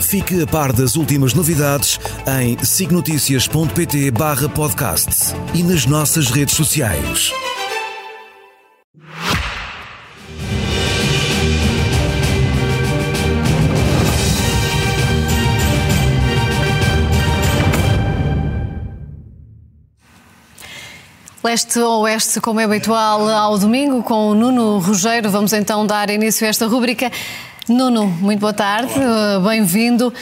Fique a par das últimas novidades em signoticias.pt barra podcast e nas nossas redes sociais. Leste ou oeste, como é habitual, ao domingo, com o Nuno Rogério. Vamos então dar início a esta rúbrica. Nuno, muito boa tarde, bem-vindo.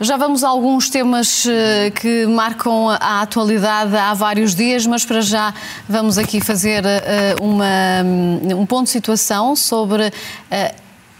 Já vamos a alguns temas eh, que marcam a atualidade há vários dias, mas para já vamos aqui fazer eh, uma, um ponto de situação sobre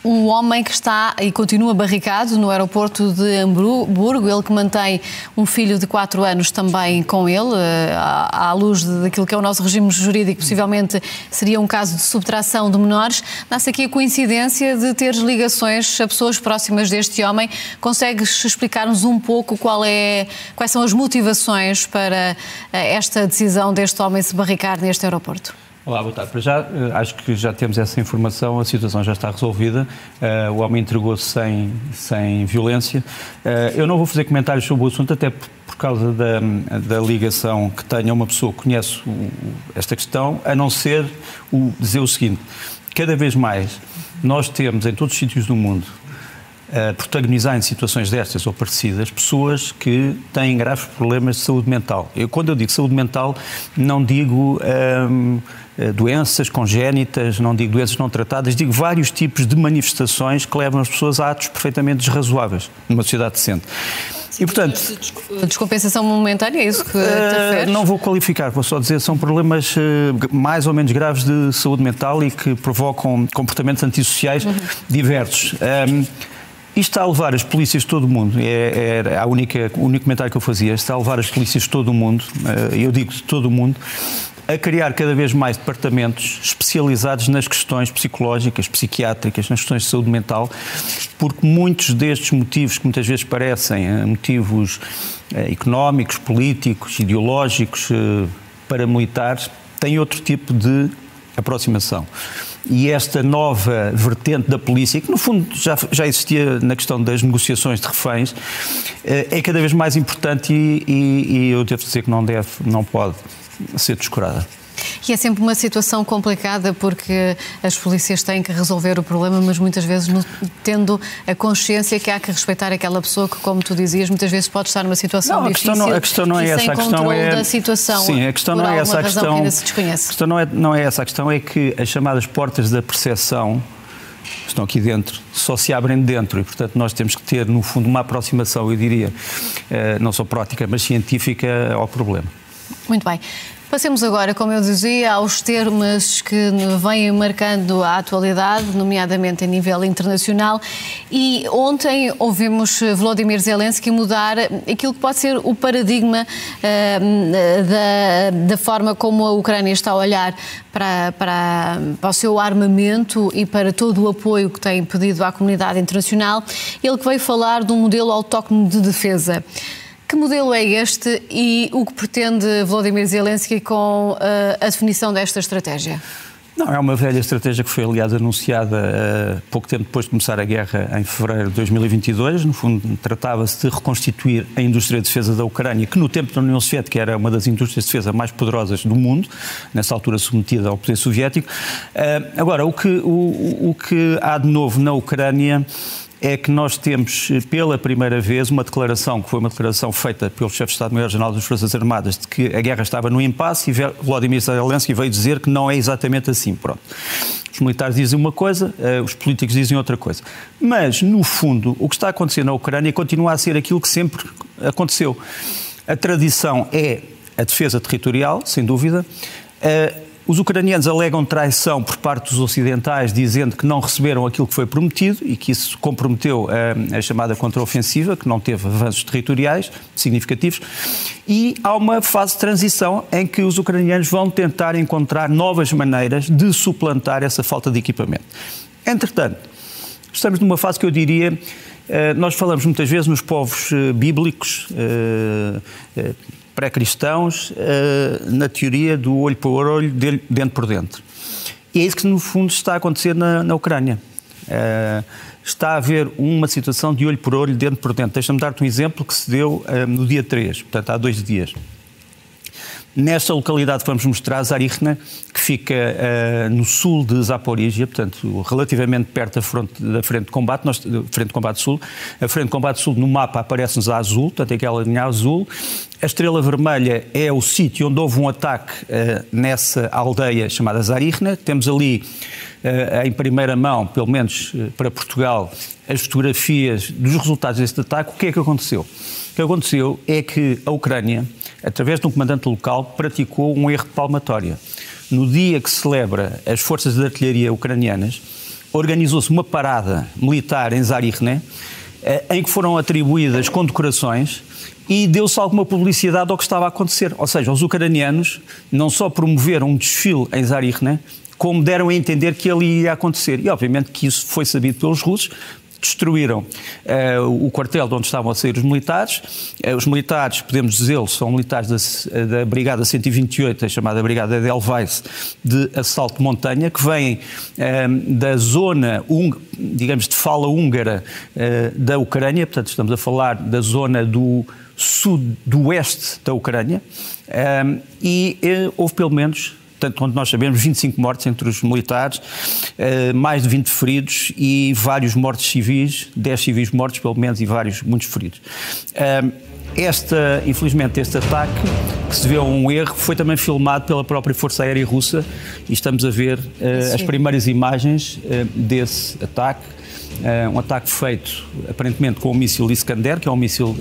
um homem que está e continua barricado no aeroporto de Hamburgo, ele que mantém um filho de 4 anos também com ele, eh, à luz daquilo que é o nosso regime jurídico, possivelmente seria um caso de subtração de menores. Nasce aqui a coincidência de ter ligações a pessoas próximas deste homem. Consegues explicar-nos um pouco qual é, quais são as motivações para eh, esta decisão deste homem se barricar neste aeroporto? Olá, boa tarde. Para já, eh, acho que já temos essa informação, a situação já está resolvida, uh, o homem entregou-se sem, sem violência. Uh, eu não vou fazer comentários sobre o assunto, até por, causa da, da, ligação que tenha uma pessoa que conhece esta questão, a não ser o, dizer o seguinte: cada vez mais nós temos em todos os sítios do mundo a protagonizar em situações destas ou parecidas pessoas que têm graves problemas de saúde mental. Eu, quando eu digo saúde mental, não digo. Ehm, eh, doenças congénitas, não digo doenças não tratadas, digo vários tipos de manifestações que levam as pessoas a atos perfeitamente desrazoáveis numa sociedade decente. E, portanto, descompensação momentânea, é isso que te referes? Não vou qualificar, vou só dizer são problemas eh, mais ou menos graves de saúde mental e que provocam comportamentos antissociais uhum. diversos. Um, isto está a levar as polícias de todo o mundo, é, é a única, o único comentário que eu fazia, está a levar as polícias de todo o mundo, eu digo de todo o mundo, a criar cada vez mais departamentos especializados nas questões psicológicas, psiquiátricas, nas questões de saúde mental, porque muitos destes motivos, que muitas vezes parecem eh, motivos eh, económicos, políticos, ideológicos, eh, paramilitares, têm outro tipo de aproximação. E esta nova vertente da polícia, que no fundo já, já existia na questão das negociações de reféns, é cada vez mais importante e, e, e eu devo dizer que não deve, não pode ser descurada. E é sempre uma situação complicada porque as polícias têm que resolver o problema, mas muitas vezes tendo a consciência que há que respeitar aquela pessoa que, como tu dizias, muitas vezes pode estar numa situação não, a difícil. Não, a questão não é essa, a questão é da situação. Sim, a questão não é essa, a questão. Que se desconhece. A questão não é, não é essa, a questão é que as chamadas portas da percepção estão aqui dentro, só se abrem dentro e, portanto, nós temos que ter, no fundo, uma aproximação, eu diria, eh, não só prática, mas científica ao problema. Muito bem. Passemos agora, como eu dizia, aos termos que vêm marcando a atualidade, nomeadamente a nível internacional. E ontem ouvimos Volodymyr Zelensky mudar aquilo que pode ser o paradigma uh, da, da, forma como a Ucrânia está a olhar para, para, para o seu armamento e para todo o apoio que tem pedido à comunidade internacional. Ele que veio falar de um modelo autóctono de defesa. Que modelo é este e o que pretende Volodymyr Zelensky com uh, a definição desta estratégia? Não, é uma velha estratégia que foi, aliás, anunciada uh, pouco tempo depois de começar a guerra, em fevereiro de 2022. No fundo, tratava-se de reconstituir a indústria de defesa da Ucrânia, que no tempo da União Soviética era uma das indústrias de defesa mais poderosas do mundo, nessa altura submetida ao poder soviético. Uh, agora, o que, o, o que há de novo na Ucrânia é que nós temos eh, pela primeira vez uma declaração, que foi uma declaração feita pelo chefe de Estado-Maior-General das Forças Armadas, de que a guerra estava no impasse e Vladimir Zelensky veio dizer que não é exatamente assim. Pronto. Os militares dizem uma coisa, eh, os políticos dizem outra coisa. Mas, no fundo, o que está acontecendo na Ucrânia continua a ser aquilo que sempre aconteceu. A tradição é a defesa territorial, sem dúvida. Eh, os ucranianos alegam traição por parte dos ocidentais, dizendo que não receberam aquilo que foi prometido e que isso comprometeu a, a chamada contraofensiva, que não teve avanços territoriais significativos. E há uma fase de transição em que os ucranianos vão tentar encontrar novas maneiras de suplantar essa falta de equipamento. Entretanto, estamos numa fase que eu diria eh, nós falamos muitas vezes nos povos eh, bíblicos, eh, pré-cristãos, na teoria do olho por olho, dentro por dentro. E é isso que, no fundo, está a acontecer na, na Ucrânia. Está a haver uma situação de olho por olho, dentro por dentro. Deixa-me dar-te um exemplo que se deu no dia 3, portanto, há dois dias. Nesta localidade vamos mostrar, Zarihna, que fica uh, no sul de Zaporizhia, portanto, relativamente perto da, fronte, da frente de combate, nós, frente de combate sul. A frente de combate sul no mapa aparece-nos a azul, portanto, é aquela linha azul. A estrela vermelha é o sítio onde houve um ataque uh, nessa aldeia chamada Zarihna. Temos ali uh, em primeira mão, pelo menos para Portugal, as fotografias dos resultados deste ataque. O que é que aconteceu? O que aconteceu é que a Ucrânia através de um comandante local, praticou um erro de palmatória. No dia que celebra as forças de artilharia ucranianas, organizou-se uma parada militar em Zarihne, eh, em que foram atribuídas condecorações e deu-se alguma publicidade ao que estava a acontecer. Ou seja, os ucranianos não só promoveram um desfile em Zarihne, como deram a entender que ele ia acontecer. E obviamente que isso foi sabido pelos russos, destruíram uh, o quartel de onde estavam a sair os militares. Uh, os militares, podemos dizê-lo, são militares da, da, Brigada 128, a chamada Brigada de Elvais, de assalto de montanha, que vêm uh, da zona, digamos, de fala húngara da Ucrânia, portanto, estamos a falar da zona do sudoeste da Ucrânia, e houve pelo menos Portanto, quando nós sabemos, 25 mortes entre os militares, eh, mais de 20 feridos e vários mortos civis, 10 civis mortos pelo menos e vários, muitos feridos. Esta, infelizmente, este ataque, que se vê um erro, foi também filmado pela própria Força Aérea Russa e estamos a ver uh, as primeiras imagens uh, desse ataque. Uh, um ataque feito aparentemente com o míssil Iskander, que é um míssil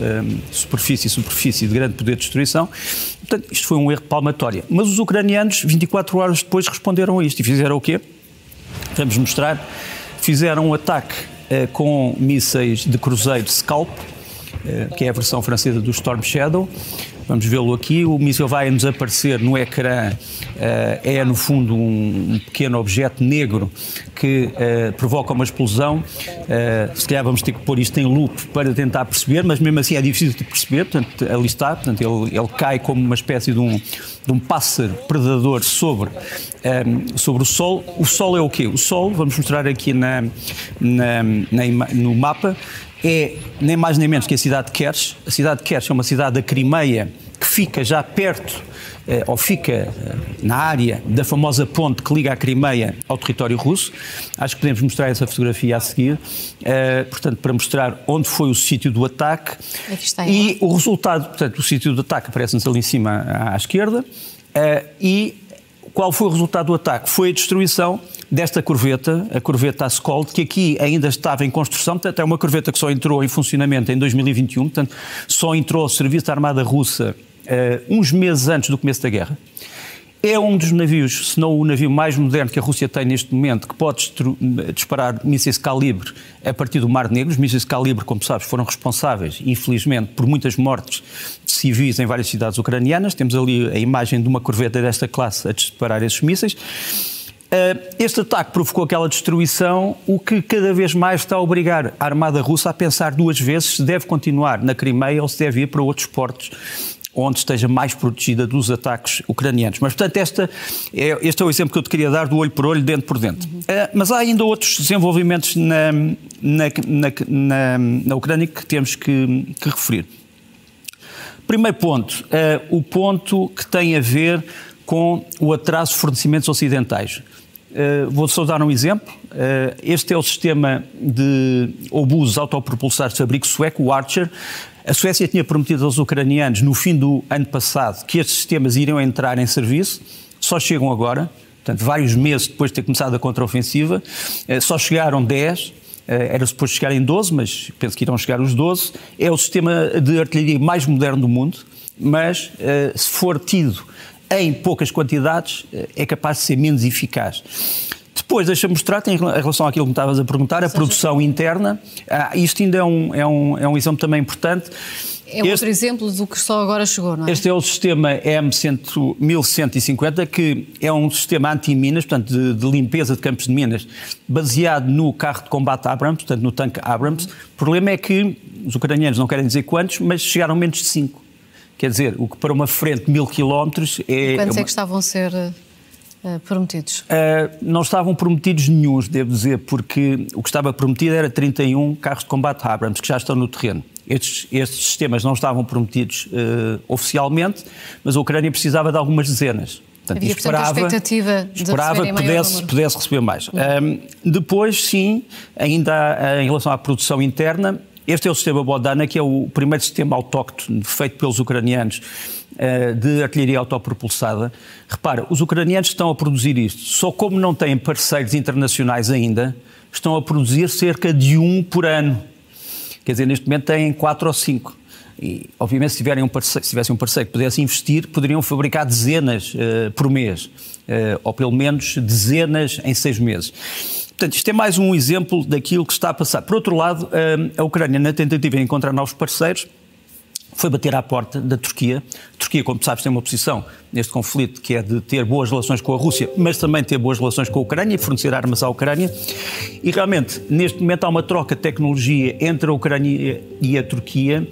superfície-superfície de grande poder de destruição. Portanto, isto foi um erro palmatório. Mas os ucranianos, 24 horas depois, responderam a isto e fizeram o quê? Vamos mostrar. Fizeram um ataque com mísseis de cruzeiro Scalp, eh, que é a versão francesa do Storm Shadow. Vamos vê-lo aqui. O míssil vai nos aparecer no ecrã. Eh, é, no fundo, um pequeno objeto negro que eh, provoca uma explosão. Se calhar vamos ter que pôr isto em loop para tentar perceber, mas mesmo assim é difícil de perceber. Portanto, ali está. Portanto, ele, ele cai como uma espécie de um, de um pássaro predador sobre, sobre o Sol. O Sol é o quê? O Sol, vamos mostrar aqui na, na, na no mapa, é nem mais nem menos que a cidade de Kerch. A cidade de Kerch é uma cidade da Crimeia que fica já perto, eh, ou fica eh, na área da famosa ponte que liga a Crimeia ao território russo. Acho que podemos mostrar essa fotografia a seguir, eh, portanto, para mostrar onde foi o sítio do ataque. e o resultado, portanto, o sítio do ataque aparece-nos ali em cima à, à esquerda. e qual foi o resultado do ataque? Foi a destruição desta corveta, a corveta Ascold, que aqui ainda estava em construção, portanto é uma corveta que só entrou em funcionamento em 2021, portanto só entrou ao serviço da Armada Russa uh, uns meses antes do começo da guerra. É um dos navios, se não o navio mais moderno que a Rússia tem neste momento, que pode disparar mísseis calibre a partir do Mar Negro. Os mísseis calibre, como sabes, foram responsáveis, infelizmente, por muitas mortes de civis em várias cidades ucranianas. Temos ali a imagem de uma corveta desta classe a disparar esses mísseis. Eh, este ataque provocou aquela destruição, o que cada vez mais está a obrigar a Armada Russa a pensar duas vezes se deve continuar na Crimeia ou se deve ir para outros portos onde esteja mais protegida dos ataques ucranianos. Mas, portanto, esta é, este é o exemplo que eu te queria dar do olho por olho, dentro por dentro. Uhum. Uh, mas há ainda outros desenvolvimentos na, na, na, na Ucrânia que temos que, que referir. Primeiro ponto, uh, o ponto que tem a ver com o atraso de fornecimentos ocidentais. Uh, vou só dar um exemplo. Uh, este é o sistema de obusos autopropulsados de fabrico sueco, o Archer. A Suécia tinha prometido aos ucranianos, no fim do ano passado, que estes sistemas iriam entrar em serviço, só chegam agora, portanto, vários meses depois de ter começado a contraofensiva, uh, só chegaram 10. Era suposto chegar em 12, mas penso que irão chegar os 12. É o sistema de artilharia mais moderno do mundo, mas se for tido em poucas quantidades, é capaz de ser menos eficaz. Depois, deixa-me mostrar, em relação àquilo que me estavas a perguntar, a produção interna. Ah, isto ainda é um, é, um, é um exemplo também importante. É este, outro exemplo do que só agora chegou, não é? Este é o sistema M1150, que é um sistema anti-minas, portanto, de, de, limpeza de campos de minas, baseado no carro de combate Abrams, portanto, no tanque Abrams. O problema é que os ucranianos não querem dizer quantos, mas chegaram menos de 5. Quer dizer, o que para uma frente de mil quilómetros é. E quantos é, uma... é que estavam a ser Uh, prometidos? Uh, não estavam prometidos nenhums, devo dizer, porque o que estava prometido era 31 carros de combate Abrams, que já estão no terreno. Estes, estes sistemas não estavam prometidos uh, oficialmente, mas a Ucrânia precisava de algumas dezenas. Portanto, Havia, esperava, portanto, a expectativa de esperava que pudesse, pudesse, receber mais. Uhum. depois, sim, ainda em relação à produção interna, este é o sistema Bodana, que é o primeiro sistema autóctone feito pelos ucranianos eh, de artilharia autopropulsada. Repara, os ucranianos estão a produzir isto, só como não têm parceiros internacionais ainda, estão a produzir cerca de um por ano. Quer dizer, neste momento têm quatro ou cinco. E, obviamente, se, tiverem um parceiro, se tivessem um parceiro que pudesse investir, poderiam fabricar dezenas uh, por mês, uh, ou pelo menos dezenas em seis meses. Portanto, isto é mais um exemplo daquilo que está a passar. Por outro lado, a Ucrânia, na tentativa de encontrar novos parceiros, foi bater à porta da Turquia. A Turquia, como sabes, tem uma posição neste conflito que é de ter boas relações com a Rússia, mas também ter boas relações com a Ucrânia e fornecer armas à Ucrânia. E realmente, neste momento, há uma troca de tecnologia entre a Ucrânia e a Turquia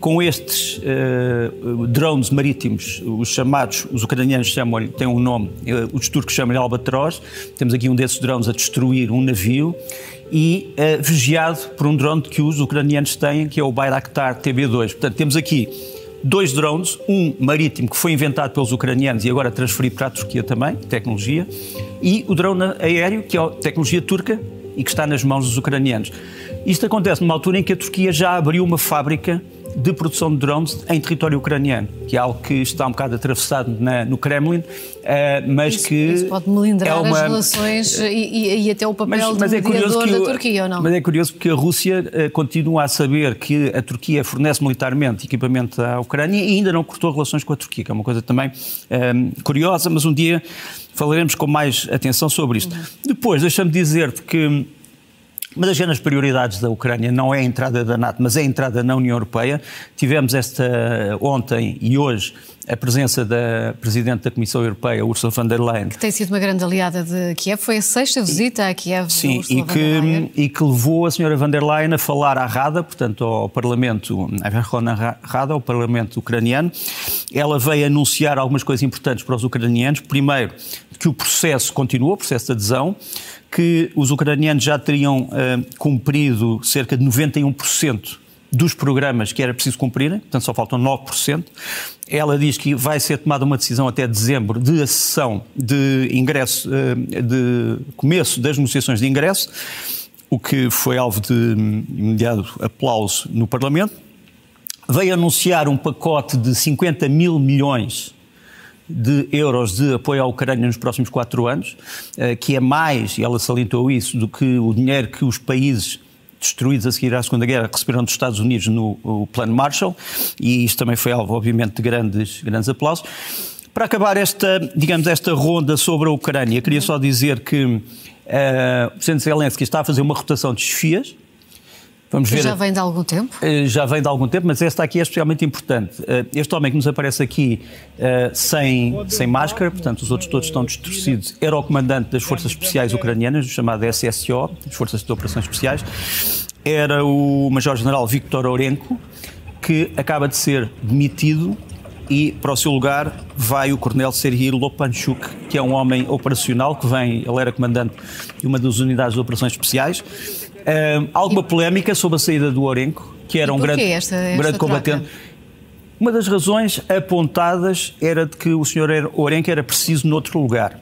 com estes uh, drones marítimos, os chamados, os ucranianos chamam-lhe, têm um nome, uh, os turcos chamam-lhe Albatroz, temos aqui um desses drones a destruir um navio e uh, vigiado por um drone que os ucranianos têm, que é o Bayraktar TB2. Portanto, temos aqui dois drones, um marítimo que foi inventado pelos ucranianos e agora transferido para a Turquia também, tecnologia, e o drone aéreo, que é tecnologia turca e que está nas mãos dos ucranianos. Isto acontece numa altura em que a Turquia já abriu uma fábrica de produção de drones em território ucraniano, que é algo que está um bocado atravessado na, no Kremlin, uh, mas isso, que. Isso pode melindrar é uma... as relações e, e, até o papel mas, mas é mediador da Turquia, ou não? Mas é curioso porque a Rússia uh, continua a saber que a Turquia fornece militarmente equipamento à Ucrânia e ainda não cortou relações com a Turquia, que é uma coisa também uh, curiosa, mas um dia falaremos com mais atenção sobre isto. Uhum. Depois, deixa-me dizer-te que uma das grandes prioridades da Ucrânia não é a entrada da NATO, mas é a entrada na União Europeia. Tivemos esta ontem e hoje a presença da Presidente da Comissão Europeia, Ursula von der Leyen. Que tem sido uma grande aliada de Kiev. Foi a sexta visita a Kiev Sim, e que, e que levou a senhora von der Leyen a falar à Rada, portanto ao Parlamento, à Verkhovna Rada, ao Parlamento ucraniano. Ela veio anunciar algumas coisas importantes para os ucranianos. Primeiro, que o processo continua, o processo de adesão que os ucranianos já teriam uh, cumprido cerca de 91% dos programas que era preciso cumprirem, portanto só faltam 9%. Ela diz que vai ser tomada uma decisão até dezembro de acessão de ingresso, uh, de começo das negociações de ingresso, o que foi alvo de imediato aplauso no Parlamento. Veio anunciar um pacote de 50 mil milhões de euros de apoio à Ucrânia nos próximos quatro anos, eh, que é mais, e ela salientou isso, do que o dinheiro que os países destruídos a seguir à Segunda Guerra receberam dos Estados Unidos no Plano Marshall, e isto também foi alvo, obviamente, de grandes, grandes aplausos. Para acabar esta, digamos, esta ronda sobre a Ucrânia, queria só dizer que uh, o Presidente Zelensky está a fazer uma rotação de chefias, Vamos ver. Já vem de algum tempo? Eh, já vem de algum tempo, mas esta aqui é especialmente importante. Eh, este homem que nos aparece aqui eh, sem, sem máscara, portanto os outros todos estão distorcidos, era o comandante das Forças Especiais Ucranianas, chamado SSO, as Forças de Operações Especiais. Era o Major-General Viktor Orenko, que acaba de ser demitido e para o seu lugar vai o Coronel Sergei Lopanchuk, que é um homem operacional que vem, ele era comandante de uma das unidades de operações especiais Alguma e... polémica sobre a saída do Orenco, que era um grande, esta, esta grande combatente. Uma das razões apontadas era de que o senhor Orenco era preciso noutro lugar,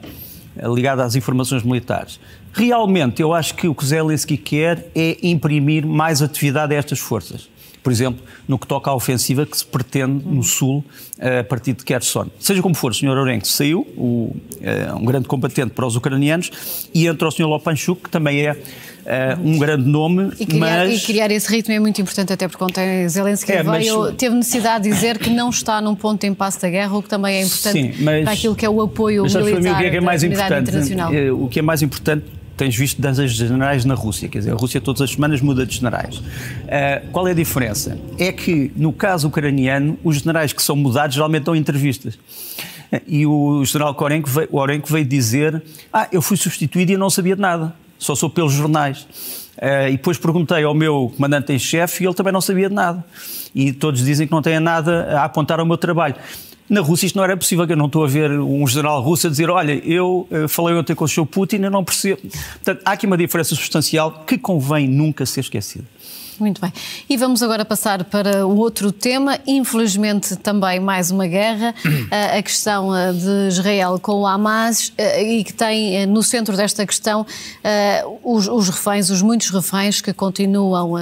ligado às informações militares. Realmente, eu acho que o que Zelensky quer é imprimir mais atividade a estas forças. Por exemplo, no que toca à ofensiva que se pretende no Sul, a partir de Kherson. Seja como for, o Sr. Orenko saiu, o, um grande combatente para os ucranianos, e entra o Sr. Lopanchuk, que também é Uh, um grande nome, e criar, mas... E criar esse ritmo é muito importante, até porque ontem Zelensky é, veio, mas... teve necessidade de dizer que não está num ponto de impasse da guerra, o que também é importante Sim, mas... para aquilo que é o apoio mas, militar o que é, que é mais importante, internacional. Eh, o que é mais importante tens visto danças de generais na Rússia, quer dizer, a Rússia todas as semanas muda de generais. Uh, qual é a diferença? É que, no caso ucraniano, os generais que são mudados geralmente dão entrevistas. E o general Orenko veio, Orenko veio dizer: Ah, eu fui substituído e não sabia de nada só sou pelos jornais. Uh, e depois perguntei ao meu comandante em chefe e ele também não sabia de nada. E todos dizem que não têm nada a apontar ao meu trabalho. Na Rússia isto não era possível, que eu não estou a ver um general russo a dizer olha, eu uh, falei ontem com o Sr. Putin e não percebo. Portanto, há aqui uma diferença substancial que convém nunca ser esquecida. Muito bem. E vamos agora passar para o outro tema, infelizmente também mais uma guerra, a questão eh, de Israel com o Hamas eh, e que tem eh, no centro desta questão os, os reféns, os muitos reféns que continuam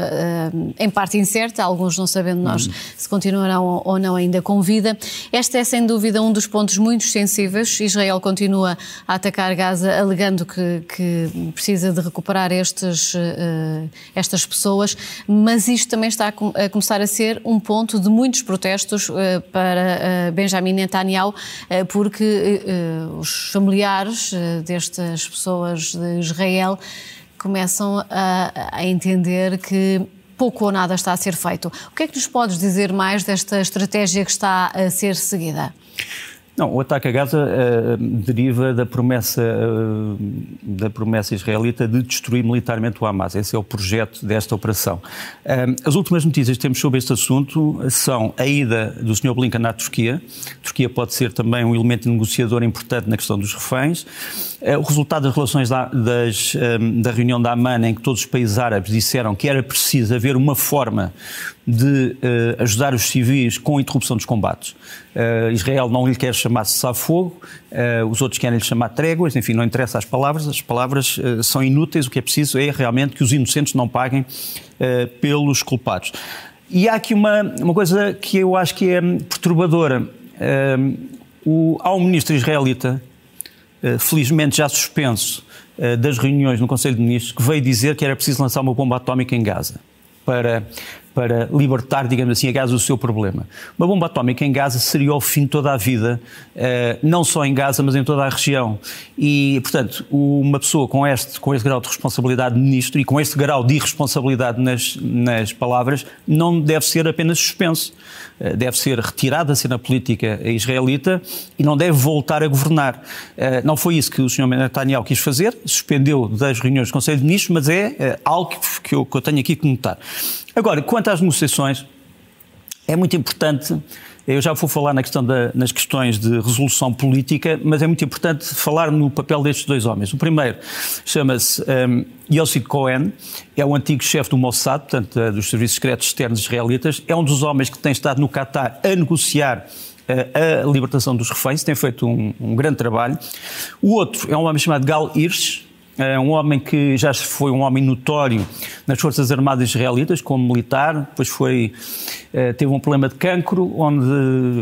em parte incerta, alguns não sabendo nós uhum. se continuarão ou não ainda com vida. Este é sem dúvida um dos pontos muito sensíveis. Israel continua a atacar Gaza alegando que, que precisa de recuperar estes, estas pessoas mas isto também está a começar a ser um ponto de muitos protestos eh, para eh, Benjamin Netanyahu, eh, porque os familiares destas pessoas de Israel começam a, a entender que pouco ou nada está a ser feito. O que é que nos podes dizer mais desta estratégia que está a ser seguida? Não, o ataque a Gaza uh, deriva da promessa, uh, da promessa israelita de destruir militarmente o Hamas. Esse é o projeto desta operação. Uh, as últimas notícias que temos sobre este assunto são a ida do Sr. Blinken à Turquia. A Turquia pode ser também um elemento negociador importante na questão dos reféns. o resultado das relações da, das, da reunião da AMAN, em que todos os países árabes disseram que era preciso haver uma forma de uh, ajudar os civis com a interrupção dos combates. Uh, Israel não lhe quer chamar cessar-fogo, uh, os outros querem lhe chamar tréguas, enfim, não interessa as palavras, as palavras são inúteis, o que é preciso é realmente que os inocentes não paguem pelos culpados. E há aqui uma, uma coisa que eu acho que é perturbadora. O, há um ministro israelita, felizmente já suspenso, das reuniões no Conselho de Ministros, que veio dizer que era preciso lançar uma bomba atómica em Gaza para para libertar, digamos assim, a Gaza do seu problema. Uma bomba atómica em Gaza seria o fim de toda a vida, eh, não só em Gaza, mas em toda a região. E, portanto, uma pessoa com este, com este grau de responsabilidade de ministro e com este grau de irresponsabilidade nas, nas palavras, não deve ser apenas suspenso. Eh, deve ser retirado da cena política israelita e não deve voltar a governar. Eh, não foi isso que o Sr. Netanyahu quis fazer, suspendeu das reuniões do Conselho de Ministros, mas é algo que eu, que eu tenho aqui que notar. Agora, quanto às negociações, é muito importante. Eu já vou falar na questão da, nas questões de resolução política, mas é muito importante falar no papel destes dois homens. O primeiro chama-se um, Yossi Cohen, é o antigo chefe do Mossad, portanto, eh, dos serviços secretos externos israelitas, é um dos homens que tem estado no Catar a negociar eh, a libertação dos reféns, tem feito um, um, grande trabalho. O outro é um homem chamado Gal Hirsch, um homem que já foi um homem notório nas Forças Armadas Israelitas, como militar, depois foi, eh, teve um problema de cancro, onde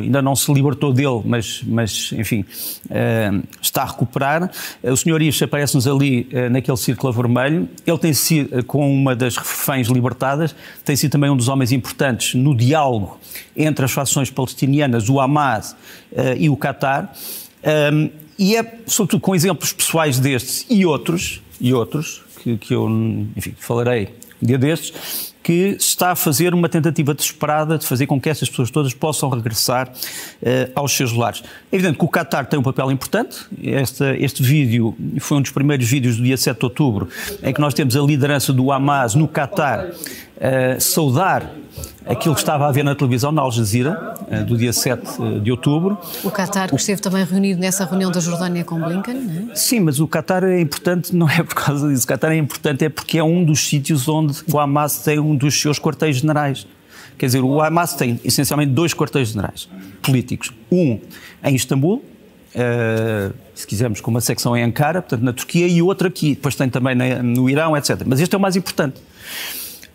ainda não se libertou dele, mas, mas enfim, eh, está a recuperar. O Sr. Ish aparece-nos ali eh, naquele círculo vermelho. Ele tem sido, com uma das reféns libertadas, tem sido também um dos homens importantes no diálogo entre as fações palestinianas, o Hamas e o Qatar. E é, sobretudo, com exemplos pessoais destes e outros, e outros que, que eu, enfim, falarei um dia destes, que está a fazer uma tentativa desesperada de fazer com que essas pessoas todas possam regressar uh, aos seus lares. É evidente que o Qatar tem um papel importante. Este, este vídeo foi um dos primeiros vídeos do dia 7 de outubro, em que nós temos a liderança do Hamas no Qatar uh, saudar aquilo que estava a ver na televisão, na Al Jazeera, eh, do dia 7 eh, de outubro. O Qatar, que esteve também reunido nessa reunião da Jordânia com Blinken, não é? Sim, mas o Qatar é importante, não é por causa disso. O Qatar é importante é porque é um dos sítios onde o Hamas tem um dos seus quartéis generais. Quer dizer, o Hamas tem essencialmente dois quartéis generais políticos. Um em Istambul, uh, se quisermos, com uma secção em Ankara, portanto na Turquia, e outro aqui. Depois tem também no Irão, etc. Mas este é o mais importante.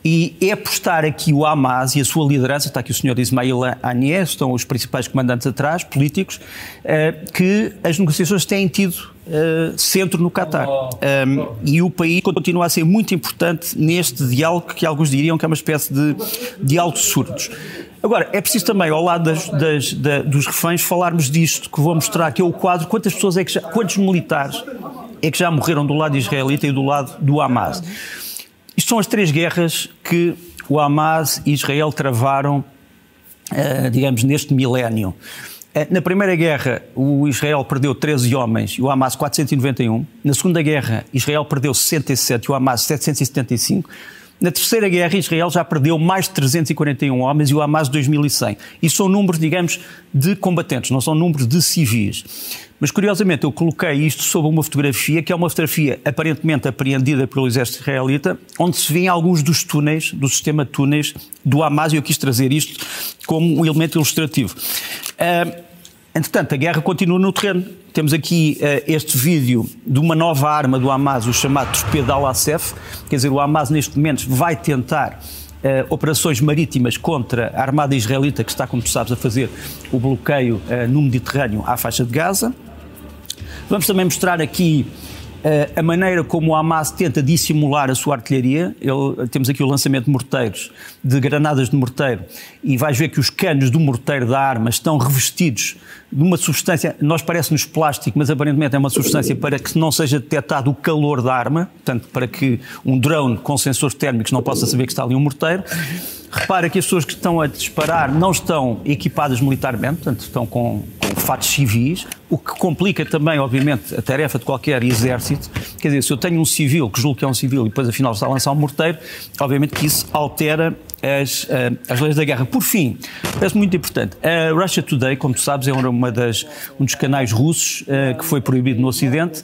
E é apostar aqui o Hamas e a sua liderança, está aqui o senhor Ismail Haniyeh, estão os principais comandantes atrás, políticos, eh, que as negociações têm tido eh, centro no Qatar. Um, e o país continua a ser muito importante neste diálogo que alguns diriam que é uma espécie de diálogo de surdos. Agora, é preciso também, ao lado das, das, da, dos reféns, falarmos disto que vou mostrar, que é o quadro, quantas pessoas é que já, quantos militares é que já morreram do lado israelita e do lado do Hamas. Isto são as três guerras que o Hamas e Israel travaram, uh, digamos, neste milénio. Uh, na Primeira Guerra, o Israel perdeu 13 homens e o Hamas 491. Na Segunda Guerra, Israel perdeu 67 e o Hamas 775. Na Terceira Guerra, Israel já perdeu mais de 341 homens e o Hamas 2.100. E são números, digamos, de combatentes, não são números de civis. Mas curiosamente eu coloquei isto sob uma fotografia que é uma fotografia aparentemente apreendida pelo exército israelita, onde se vêem alguns dos túneis, do sistema de túneis do Hamas, e eu quis trazer isto como um elemento ilustrativo. Uh, entretanto, a guerra continua no terreno. Temos aqui uh, este vídeo de uma nova arma do Hamas, o chamado torpedo Al-Assef. Quer dizer, o Hamas neste momento vai tentar Uh, operações marítimas contra a Armada Israelita, que está, como tu sabes, a fazer o bloqueio uh, no Mediterrâneo à faixa de Gaza. Vamos também mostrar aqui uh, a maneira como o Hamas tenta dissimular a sua artilharia. Ele, temos aqui o lançamento de morteiros, de granadas de morteiro, e vais ver que os canos do morteiro da arma estão revestidos de uma substância, nós parece-nos plástico, mas aparentemente é uma substância para que não seja detectado o calor da arma, portanto, para que um drone com sensores térmicos não possa saber que está ali um morteiro. Repara que as pessoas que estão a disparar não estão equipadas militarmente, portanto, estão com, com fatos civis, o que complica também, obviamente, a tarefa de qualquer exército. Quer dizer, se eu tenho um civil, que julgo que é um civil, e depois afinal está a lançar um morteiro, obviamente que isso altera as, uh, as leis da guerra. Por fim, parece muito importante, a Russia Today, como tu sabes, é uma das, um dos canais russos uh, que foi proibido no Ocidente,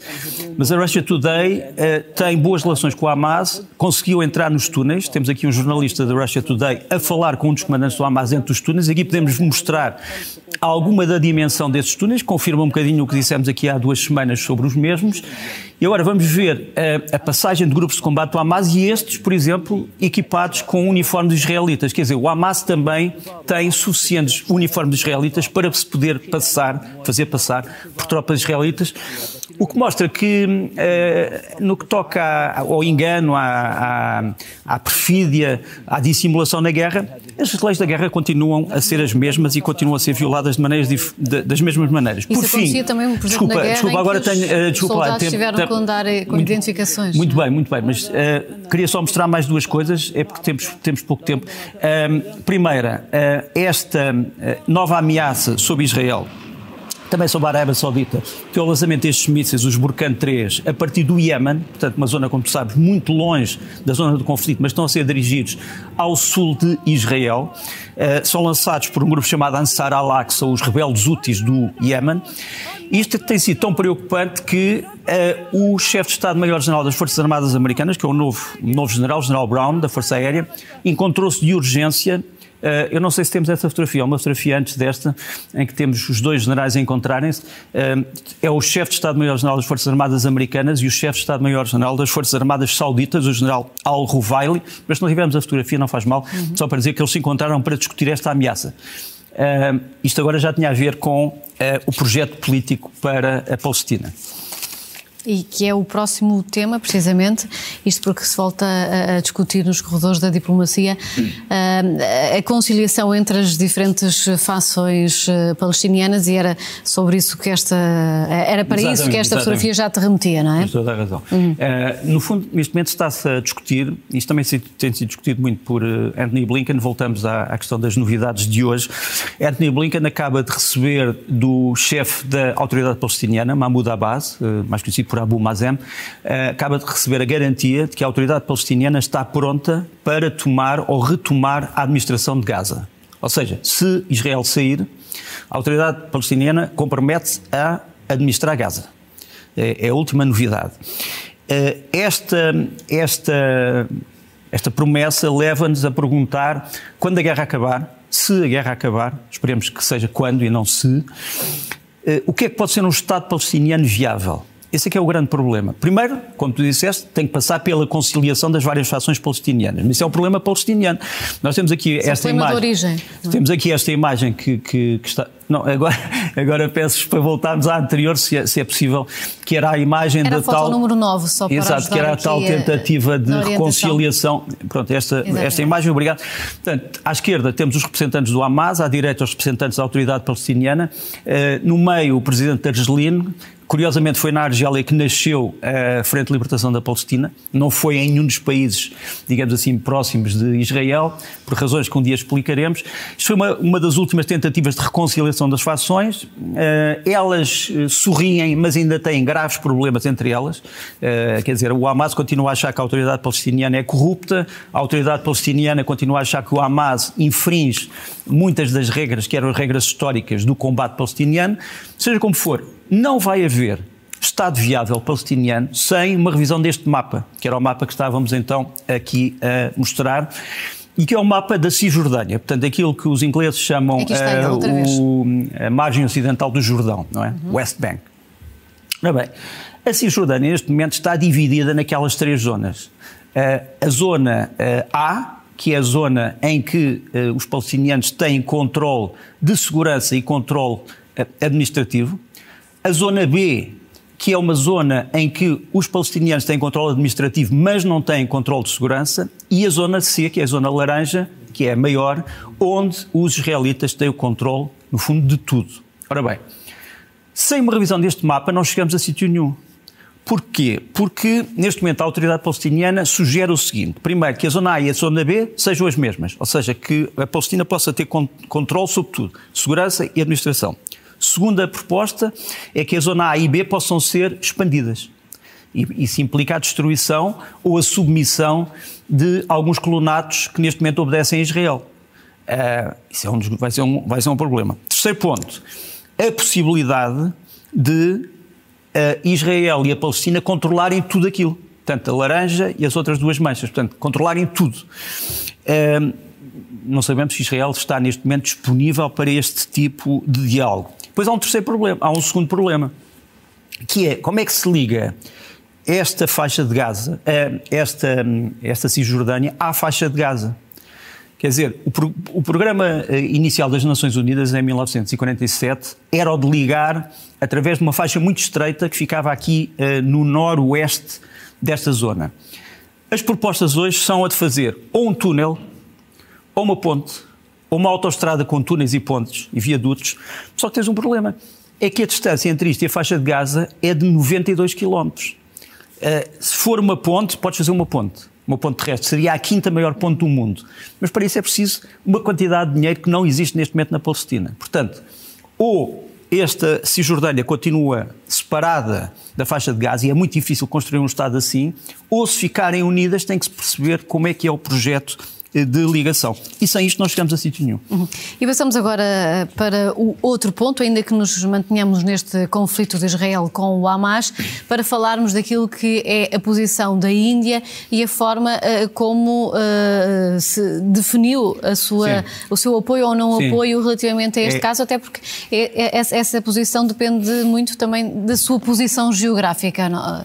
mas a Russia Today uh, tem boas relações com a Hamas, conseguiu entrar nos túneis, temos aqui um jornalista da Russia Today a falar com um dos comandantes do Hamas dentro dos túneis, aqui podemos mostrar alguma da dimensão desses túneis, confirma um bocadinho o que dissemos aqui há duas semanas sobre os mesmos, e agora vamos ver a, a passagem de grupos de combate do Hamas e estes, por exemplo, equipados com uniformes israelitas. Quer dizer, o Hamas também tem suficientes uniformes israelitas para se poder passar, fazer passar por tropas israelitas. O que mostra que, eh, no que toca ao engano, à, à, à perfídia, à dissimulação na guerra, as leis da guerra continuam a ser as mesmas e continuam a ser violadas de maneiras de, das mesmas maneiras. Isso por fim, também, por exemplo, desculpa, guerra, desculpa agora tenho, uh, desculpa lá, tem, tiveram tem, que andar com muito, identificações. Muito bem, muito bem, mas uh, queria só mostrar mais duas coisas, é porque temos, temos pouco tempo. Uh, primeira, esta nova ameaça sobre Israel também sobre a Arábia Saudita, que é o lançamento destes mísseis, os Burkan 3, a partir do Iémen, portanto uma zona, como tu sabes, muito longe da zona do conflito, mas estão a ser dirigidos ao sul de Israel. Uh, são lançados por um grupo chamado Ansar al-Aqsa, os rebeldes úteis do Iémen. Isto tem sido tão preocupante que uh, o chefe de Estado-Maior-General das Forças Armadas Americanas, que é o novo, novo general, o general Brown, da Força Aérea, encontrou-se de urgência eu não sei se temos essa fotografia, ou uma fotografia antes desta, em que temos os dois generais a encontrarem-se. Eh, é o chefe de Estado-Maior-General das Forças Armadas Americanas e o chefe de Estado-Maior-General das Forças Armadas Sauditas, o general Al-Ruvaili. Mas se não tivermos a fotografia, não faz mal, uhum. só para dizer que eles se encontraram para discutir esta ameaça. Uh, isto agora já tinha a ver com o projeto político para a Palestina. E que é o próximo tema, precisamente, isto porque se volta a, a discutir nos corredores da diplomacia, a, a, conciliação entre as diferentes fações eh, palestinianas e era sobre isso que esta, era para exatamente, isso que esta exatamente. fotografia já te remetia, não é? Tens toda a razão. Uhum. Uh, no fundo, neste momento está-se a discutir, isto também tem sido discutido muito por Anthony Blinken, voltamos à, à questão das novidades de hoje. Anthony Blinken acaba de receber do chefe da autoridade palestiniana, Mahmoud Abbas, mais conhecido por Abu Mazem, eh, acaba de receber a garantia de que a autoridade palestiniana está pronta para tomar ou retomar a administração de Gaza. Ou seja, se Israel sair, a autoridade palestiniana compromete-se a administrar Gaza. É, é a última novidade. Eh, esta, esta, esta promessa leva-nos a perguntar quando a guerra acabar, se a guerra acabar, esperemos que seja quando e não se, eh, o que é que pode ser um Estado palestiniano viável? Esse é que é o grande problema. Primeiro, como tu disseste, tem que passar pela conciliação das várias fações palestinianas. Mas isso é um problema palestiniano. Nós temos aqui esta é um problema imagem. de origem. é? Temos aqui esta imagem que, que- que está. Não, agora, agora peço para voltarmos à anterior, se é, se é possível, que era a imagem Era da a foto tal. número 9, só para Exato, que era a tal a- tentativa de reconciliação. Pronto, esta, Exatamente. esta imagem, obrigado. Portanto, à esquerda temos os representantes do Hamas, à direita os representantes da Autoridade Palestiniana, Eh, no meio o presidente Argelino. Curiosamente foi na Argélia que nasceu a Frente de Libertação da Palestina, não foi em nenhum dos países, digamos assim, próximos de Israel, por razões que um dia explicaremos. Isto foi uma, uma das últimas tentativas de reconciliação das fações. Eh, elas eh, sorriem, mas ainda têm graves problemas entre elas. Eh, quer dizer, o Hamas continua a achar que a autoridade palestiniana é corrupta, a autoridade palestiniana continua a achar que o Hamas infringe muitas das regras que eram as regras históricas do combate palestiniano. Seja como for, não vai haver Estado viável palestiniano sem uma revisão deste mapa, que era o mapa que estávamos então aqui a mostrar. E que é o mapa da Cisjordânia, portanto, aquilo que os ingleses chamam vez. o, a margem ocidental do Jordão, não é? Uhum. West Bank. Ora bem, a Cisjordânia neste momento está dividida naquelas três zonas. Eh, a zona eh, A, que é a zona em que os palestinianos têm controle de segurança e controle administrativo. A zona B, que é uma zona em que os palestinianos têm controle administrativo, mas não têm controle de segurança. E a zona C, que é a zona laranja, que é a maior, onde os israelitas têm o controle, no fundo, de tudo. Ora bem, sem uma revisão deste mapa, não chegamos a sítio nenhum. Porquê? Porque, neste momento, a autoridade palestiniana sugere o seguinte: primeiro, que a zona A e a zona B sejam as mesmas, ou seja, que a Palestina possa ter con controle sobre tudo, segurança e administração. Segunda proposta é que a zona A e B possam ser expandidas. E isso implica a destruição ou a submissão de alguns colonatos que neste momento obedecem a Israel. Ah, isso é um vai, ser um, vai ser um problema. Terceiro ponto, a possibilidade de ah, Israel e a Palestina controlarem tudo aquilo. Portanto, a laranja e as outras duas manchas. Portanto, controlarem tudo. Ah, não sabemos se Israel está neste momento disponível para este tipo de diálogo. Depois há um terceiro problema, há um segundo problema, que é como é que se liga esta faixa de Gaza, eh, esta, esta Cisjordânia, à faixa de Gaza. Quer dizer, o, pro- o programa eh, inicial das Nações Unidas em 1947 era o de ligar através de uma faixa muito estreita que ficava aqui eh, no noroeste desta zona. As propostas hoje são a de fazer ou um túnel, ou uma ponte, ou uma autoestrada com túneis e pontes e viadutos. Só que tens um problema. É que a distância entre isto e a faixa de Gaza é de 92 quilómetros. Uh, se for uma ponte, podes fazer uma ponte. Uma ponte terrestre. Seria a quinta maior ponte do mundo. Mas para isso é preciso uma quantidade de dinheiro que não existe neste momento na Palestina. Portanto, ou esta Cisjordânia continua separada da faixa de Gaza e é muito difícil construir um Estado assim, ou se ficarem unidas tem que se perceber como é que é o projeto de ligação. E sem isto não chegamos a sítio nenhum. E passamos agora eh, para o outro ponto, ainda que nos mantenhamos neste conflito de Israel com o Hamas, para falarmos daquilo que é a posição da Índia e a forma eh, como eh, se definiu a sua, Sim. o seu apoio ou não Sim. apoio relativamente a este É- caso, até porque é- é- essa, posição depende muito também da sua posição geográfica. Uh,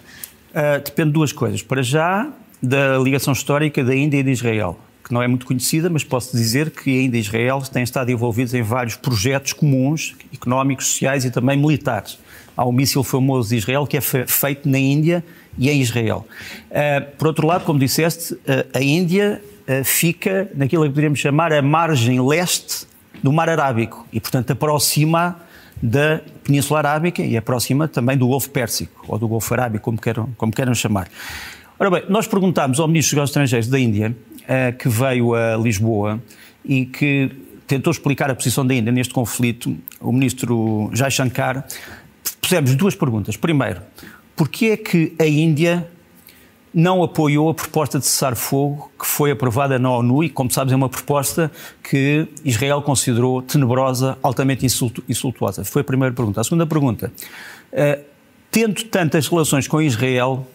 depende de duas coisas. Para já, da ligação histórica da Índia e de Israel, que não é muito conhecida, mas posso dizer que a Índia e Israel têm estado envolvidos em vários projetos comuns, económicos, sociais e também militares. Há um míssil famoso de Israel que é fe- feito na Índia e em Israel. Uh, por outro lado, como disseste, uh, a Índia uh, fica naquilo que poderíamos chamar a margem leste do Mar Arábico e, portanto, aproxima da Península Arábica e aproxima também do Golfo Pérsico, ou do Golfo Arábico, como queiram, como queiram chamar. Ora bem, nós perguntámos ao Ministro dos Negócios Estrangeiros da Índia, eh, que veio a Lisboa e que tentou explicar a posição da Índia neste conflito, o Ministro Jai Shankar, pusemos duas perguntas. Primeiro, porquê é que a Índia não apoiou a proposta de cessar-fogo que foi aprovada na ONU e, como sabes, é uma proposta que Israel considerou tenebrosa, altamente insultu- insultuosa. Foi a primeira pergunta. A segunda pergunta, eh, tendo tantas relações com Israel,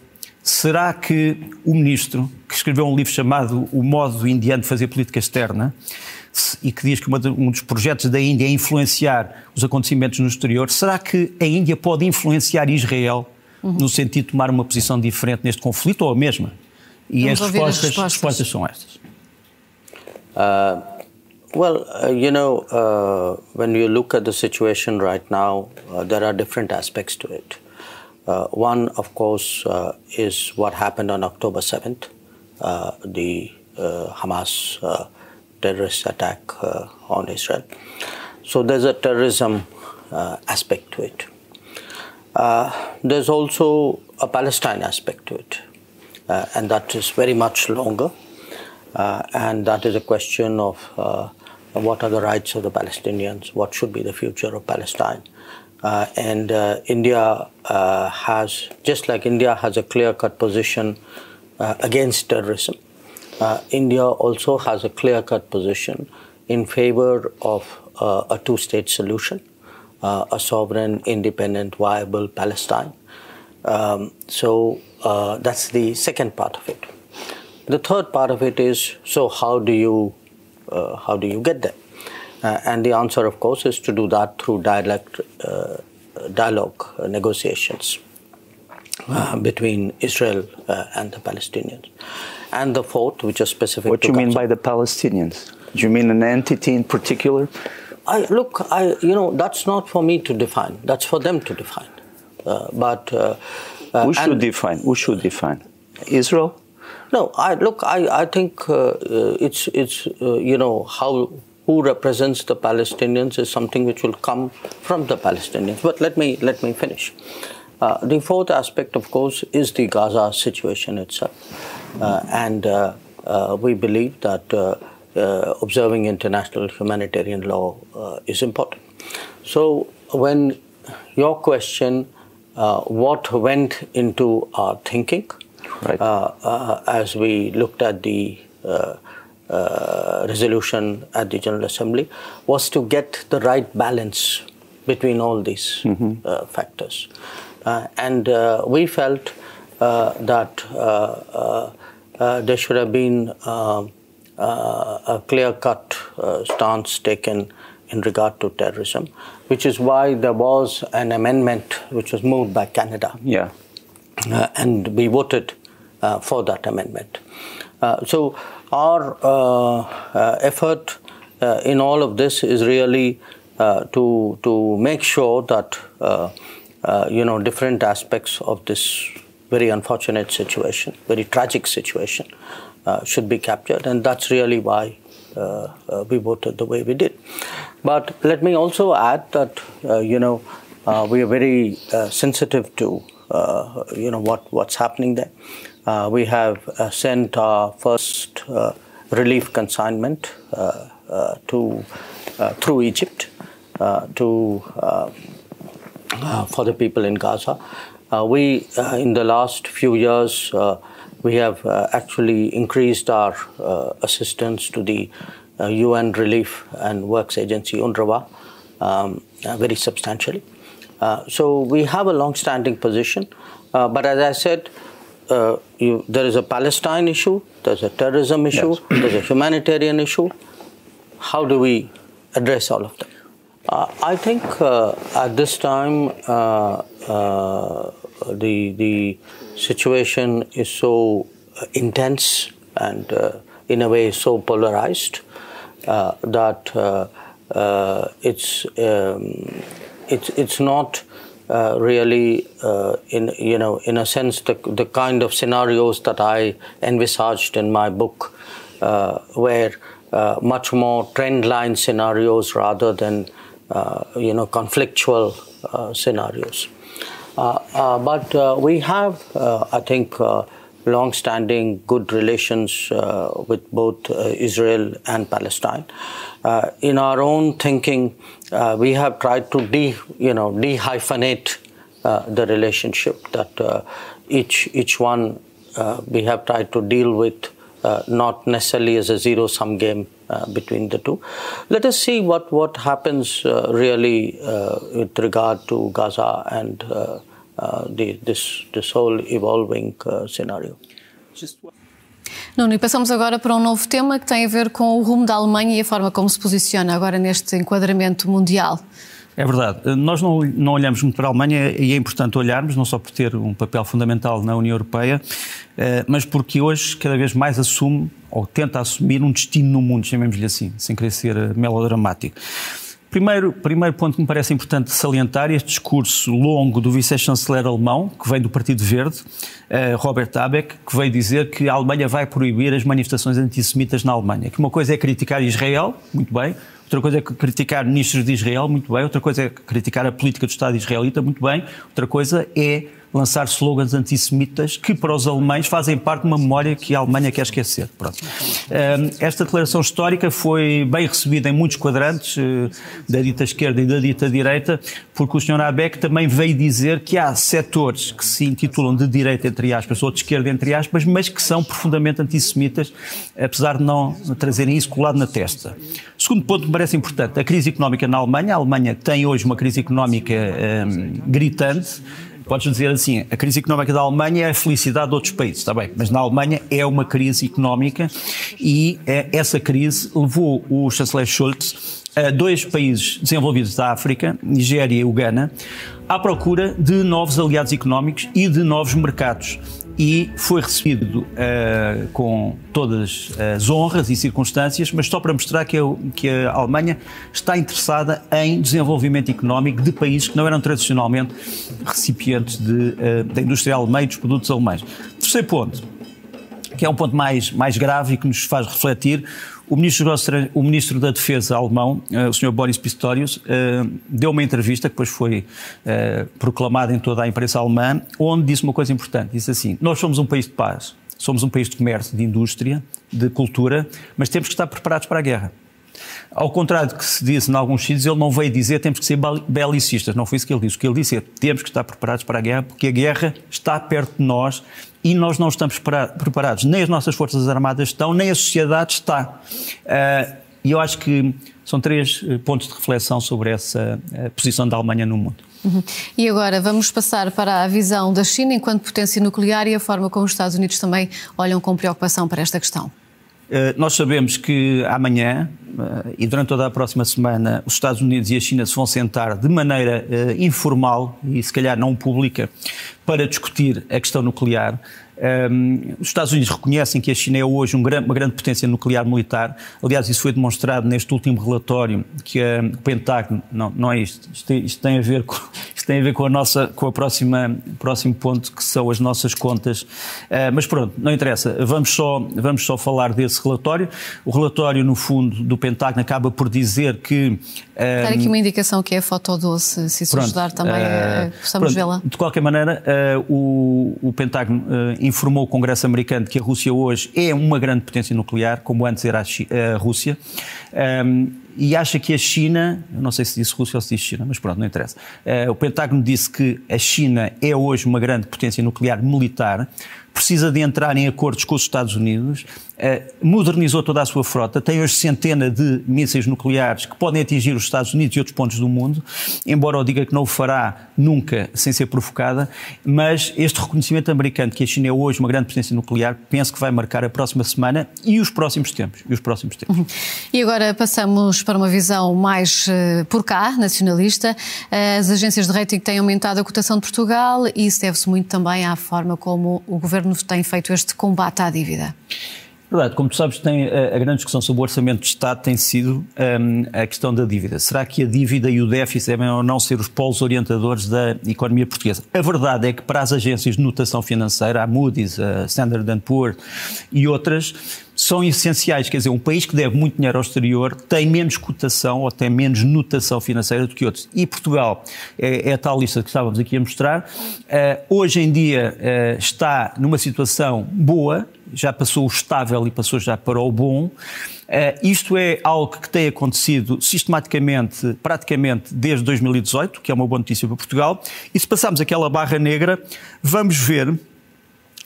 será que o ministro, que escreveu um livro chamado O Modo Indiano de Fazer Política Externa, e que diz que um dos projetos da Índia é influenciar os acontecimentos no exterior, será que a Índia pode influenciar Israel uhum. no sentido de tomar uma posição diferente neste conflito ou a mesma? E as respostas, as respostas. respostas, são estas. Uh, well, uh, you know, uh, when you look at the situation right now, uh, there are different aspects to it. Uh, one, of course, uh, is what happened on October 7th, the Hamas terrorist attack on Israel. So there's a terrorism aspect to it. there's also a Palestine aspect to it uh, and that is very much longer. Uh, and that is a question of uh, what are the rights of the Palestinians, what should be the future of Palestine. Uh, and uh, India uh, has, just like India has a clear cut position against terrorism, India also has a clear cut position in favor of a two state solution, a sovereign, independent, viable Palestine. Um, so uh, that's the second part of it. The third part of it is so how do you uh, how do you get there? Uh, and the answer, of course, is to do that through dialect, uh, dialogue uh, negotiations uh, between Israel and the Palestinians. And the fourth, which is specific. What do you mean by the Palestinians? Do you mean an entity in particular? I, look, I, you know, that's not for me to define. That's for them to define. but who should define? Who should define? Israel? No, I look. I, I think uh, uh, it's it's uh, you know how who represents the Palestinians is something which will come from the Palestinians. But let me let me finish. Uh, the fourth aspect, of course, is the Gaza situation itself, uh, and uh, we believe that observing international humanitarian law is important. So when your question uh, what went into our thinking right. uh, uh, as we looked at the uh, uh, resolution at the General Assembly was to get the right balance between all these mm-hmm. Uh, factors. and we felt that there should have been a clear cut stance taken in regard to terrorism, which is why there was an amendment which was moved by Canada. Yeah. Uh, and we voted uh, for that amendment. Uh, so our uh, uh, effort uh, in all of this is really to to make sure that you know different aspects of this very unfortunate situation, very tragic situation, should be captured, and that's really why uh, uh, we voted the way we did. But let me also add that uh, you know we are very sensitive to you know what what's happening there. Uh, we have uh, sent our first uh, relief consignment to through Egypt to for the people in Gaza. we in the last few years we have uh, actually increased our uh, assistance to the UN uh, Relief and Works Agency, UNRWA, um, very substantially. so we have a long-standing position, but as I said, uh, you, there is a Palestine issue, there's a terrorism issue, yes. there's a humanitarian issue. How do we address all of them? Uh, I think uh, at this time the the situation is so uh, intense and uh, in a way so polarized uh, that uh, uh, it's um, it's it's not uh, really uh, in you know in a sense the the kind of scenarios that I envisaged in my book uh, where uh, much more trend line scenarios rather than you know conflictual scenarios. Uh, uh, but uh, we have, I think, long-standing good relations with both Israel and Palestine. in our own thinking, we have tried to de, you know, de-hyphenate the relationship that each each one we have tried to deal with uh, not necessarily as a zero sum game uh, between the two. Let us see what, what happens uh, really uh, with regard to Gaza and uh, uh, the, this, this whole evolving scenario. Nuno, e passamos agora para um novo tema que tem a ver com o rumo da Alemanha e a forma como se posiciona agora neste enquadramento mundial. É verdade. Nós não, não olhamos muito para a Alemanha e é importante olharmos, não só por ter um papel fundamental na União Europeia, eh, mas porque hoje cada vez mais assume ou tenta assumir um destino no mundo, chamemos-lhe assim, sem querer ser eh, melodramático. Primeiro, primeiro ponto que me parece importante salientar este discurso longo do vice-chanceler alemão, que vem do Partido Verde, uh, Robert Habeck, que veio dizer que a Alemanha vai proibir as manifestações antissemitas na Alemanha. Que uma coisa é criticar Israel, muito bem, outra coisa é criticar ministros de Israel, muito bem, outra coisa é criticar a política do Estado israelita, muito bem, outra coisa é lançar slogans antissemitas que para os alemães fazem parte de uma memória que a Alemanha quer esquecer. Pronto. Esta declaração histórica foi bem recebida em muitos quadrantes eh, da dita esquerda e da dita direita, porque o Sr. Abeck também veio dizer que há setores que se intitulam de direita, entre aspas, ou de esquerda, entre aspas, mas que são profundamente antissemitas, apesar de não trazerem isso colado na testa. Segundo ponto que me parece importante, a crise económica na Alemanha. A Alemanha tem hoje uma crise económica um, gritante. Podes dizer assim, a crise económica da Alemanha é a felicidade de outros países, está bem, mas na Alemanha é uma crise económica e é, essa crise levou o chanceler Schulz a dois países desenvolvidos da África, Nigéria e Uganda, à procura de novos aliados económicos e de novos mercados e foi recebido uh, com todas as honras e circunstâncias, mas só para mostrar que, eu, que a Alemanha está interessada em desenvolvimento económico de países que não eram tradicionalmente recipientes de, uh, da indústria alemã e dos produtos alemães. Terceiro ponto, que é um ponto mais, mais grave e que nos faz refletir, o ministro, o ministro da Defesa alemão, eh, o Sr. Boris Pistorius, eh, deu uma entrevista que depois foi eh, proclamada em toda a imprensa alemã, onde disse uma coisa importante. Disse assim: Nós somos um país de paz, somos um país de comércio, de indústria, de cultura, mas temos que estar preparados para a guerra. Ao contrário do que se disse em alguns sítios, ele não veio dizer temos que ser belicistas. Não foi isso que ele disse. O que ele disse é temos que estar preparados para a guerra, porque a guerra está perto de nós e nós não estamos preparados. Nem as nossas Forças Armadas estão, nem a sociedade está. Uh, e eu acho que são três eh, pontos de reflexão sobre essa eh, posição da Alemanha no mundo. Uhum. E agora vamos passar para a visão da China enquanto potência nuclear e a forma como os Estados Unidos também olham com preocupação para esta questão. Eh, nós sabemos que amanhã eh, e durante toda a próxima semana os Estados Unidos e a China se vão sentar de maneira eh, informal e se calhar não pública para discutir a questão nuclear. Um, os Estados Unidos reconhecem que a China é hoje um uma grande potência nuclear militar. Aliás, isso foi demonstrado neste último relatório que o Pentágono, não, não é isto, isto, isto, tem a ver com, isto tem a ver com a nossa, com a próxima, próximo ponto que são as nossas contas. Uh, mas pronto, não interessa. Vamos só, vamos só falar desse relatório. O relatório, no fundo, do Pentágono acaba por dizer que. Dar aqui uma indicação que é a foto doce, se isso pronto, ajudar também, uh, possamos vê-la. De qualquer maneira, uh, o, o Pentágono informou o Congresso americano que a Rússia hoje é uma grande potência nuclear, como antes era a, Rússia, um, e acha que a China, não sei se disse Rússia ou se disse China, mas pronto, não interessa. Uh, o Pentágono disse que a China é hoje uma grande potência nuclear militar, precisa de entrar em acordos com os Estados Unidos, eh, modernizou toda a sua frota, tem hoje centena de mísseis nucleares que podem atingir os Estados Unidos e outros pontos do mundo, embora eu diga que não o fará nunca sem ser provocada, mas este reconhecimento americano que a China é hoje uma grande potência nuclear, penso que vai marcar a próxima semana e os próximos tempos. E, os próximos tempos. Uhum. E agora passamos para uma visão mais uh, por cá, nacionalista. As agências de rating têm aumentado a cotação de Portugal e isso deve-se muito também à forma como o governo governo tem feito este combate à dívida? Verdade, como tu sabes, tem, a, grande discussão sobre o orçamento de Estado tem sido um, a questão da dívida. Será que a dívida e o déficit devem ou não ser os polos orientadores da economia portuguesa? A verdade é que para as agências de notação financeira, a Moody's, a Standard Poor's e outras, são essenciais. Quer dizer, um país que deve muito dinheiro ao exterior tem menos cotação ou tem menos notação financeira do que outros. E Portugal é, é a tal lista que estávamos aqui a mostrar. Uh, hoje em dia uh, está numa situação boa, já passou o estável e passou já para o bom. Uh, isto é algo que tem acontecido sistematicamente, praticamente desde 2018, que é uma boa notícia para Portugal. E se passarmos aquela barra negra, vamos ver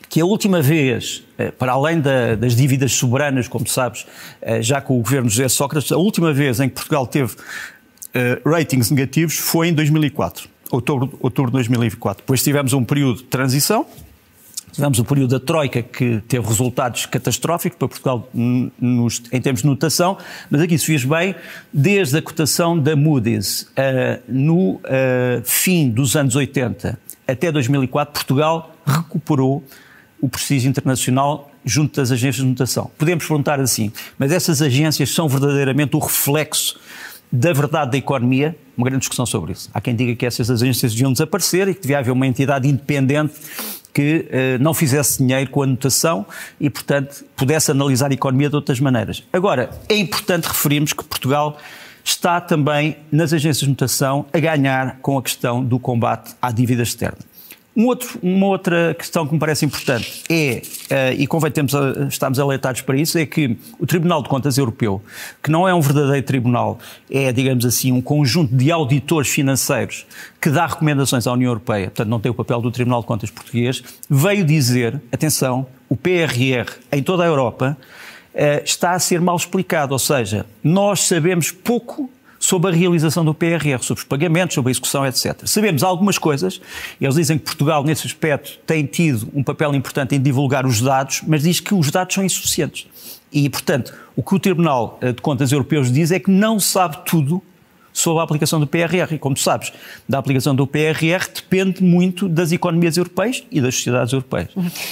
que a última vez, eh, para além da, das dívidas soberanas, como sabes, eh, já com o governo José Sócrates, a última vez em que Portugal teve uh, ratings negativos foi em 2004, outubro, outubro de 2004. Depois tivemos um período de transição, Tivemos o período da Troika, que teve resultados catastróficos para Portugal nos, em termos de notação, mas aqui, se fiz bem, desde a cotação da Moody's uh, no uh, fim dos anos 80 até 2004, Portugal recuperou o prestígio internacional junto das agências de notação. Podemos perguntar assim, mas essas agências são verdadeiramente o reflexo da verdade da economia? Uma grande discussão sobre isso. Há quem diga que essas agências deviam desaparecer e que devia haver uma entidade independente que eh, não fizesse dinheiro com a notação e, portanto, pudesse analisar a economia de outras maneiras. Agora, é importante referirmos que Portugal está também nas agências de notação a ganhar com a questão do combate à dívida externa. Um outro, uma outra questão que me parece importante é, uh, e convém termos a, estarmos alertados para isso, é que o Tribunal de Contas Europeu, que não é um verdadeiro tribunal, é, digamos assim, um conjunto de auditores financeiros que dá recomendações à União Europeia, portanto não tem o papel do Tribunal de Contas português, veio dizer, atenção, o PRR em toda a Europa uh, está a ser mal explicado, ou seja, nós sabemos pouco sobre a realização do PRR, sobre os pagamentos, sobre a execução, etc. Sabemos algumas coisas, eles dizem que Portugal, nesse aspecto, tem tido um papel importante em divulgar os dados, mas diz que os dados são insuficientes. E, portanto, o que o Tribunal de Contas Europeus diz é que não sabe tudo sobre a aplicação do PRR. E como tu sabes, da aplicação do PRR depende muito das economias europeias e das sociedades europeias.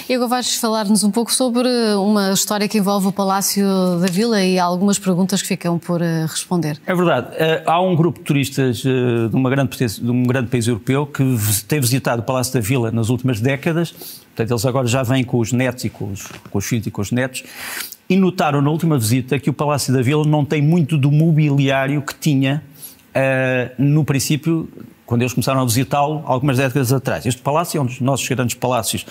E agora vais falar-nos um pouco sobre uma história que envolve o Palácio da Vila e algumas perguntas que ficam por eh, responder. É verdade. Eh, há um grupo de turistas eh, de, uma grande, de um grande país europeu que tem visitado o Palácio da Vila nas últimas décadas. Portanto, eles agora já vêm com os netos e com os, com os filhos e com os netos e notaram na última visita que o Palácio da Vila não tem muito do mobiliário que tinha uh, no princípio, quando eles começaram a visitá-lo, algumas décadas atrás. Este palácio é um dos nossos grandes palácios,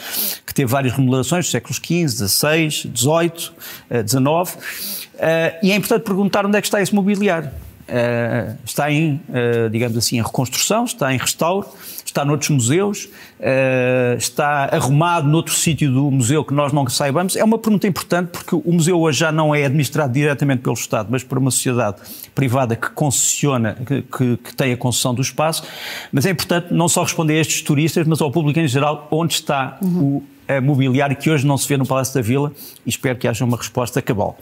que teve várias remodelações séculos XV, XVI, XVIII, XIX, e é importante perguntar onde é que está esse mobiliário. Uh, está em, uh, digamos assim, em reconstrução, está em restauro, está noutros museus, uh, está arrumado noutro sítio do museu que nós não saibamos? É uma pergunta importante porque o museu hoje já não é administrado diretamente pelo Estado, mas por uma sociedade privada que concessiona, que, que, que tem a concessão do espaço. Mas é importante não só responder a estes turistas, mas ao público em geral, onde está uhum. o mobiliário que hoje não se vê no Palácio da Vila e espero que haja uma resposta cabal.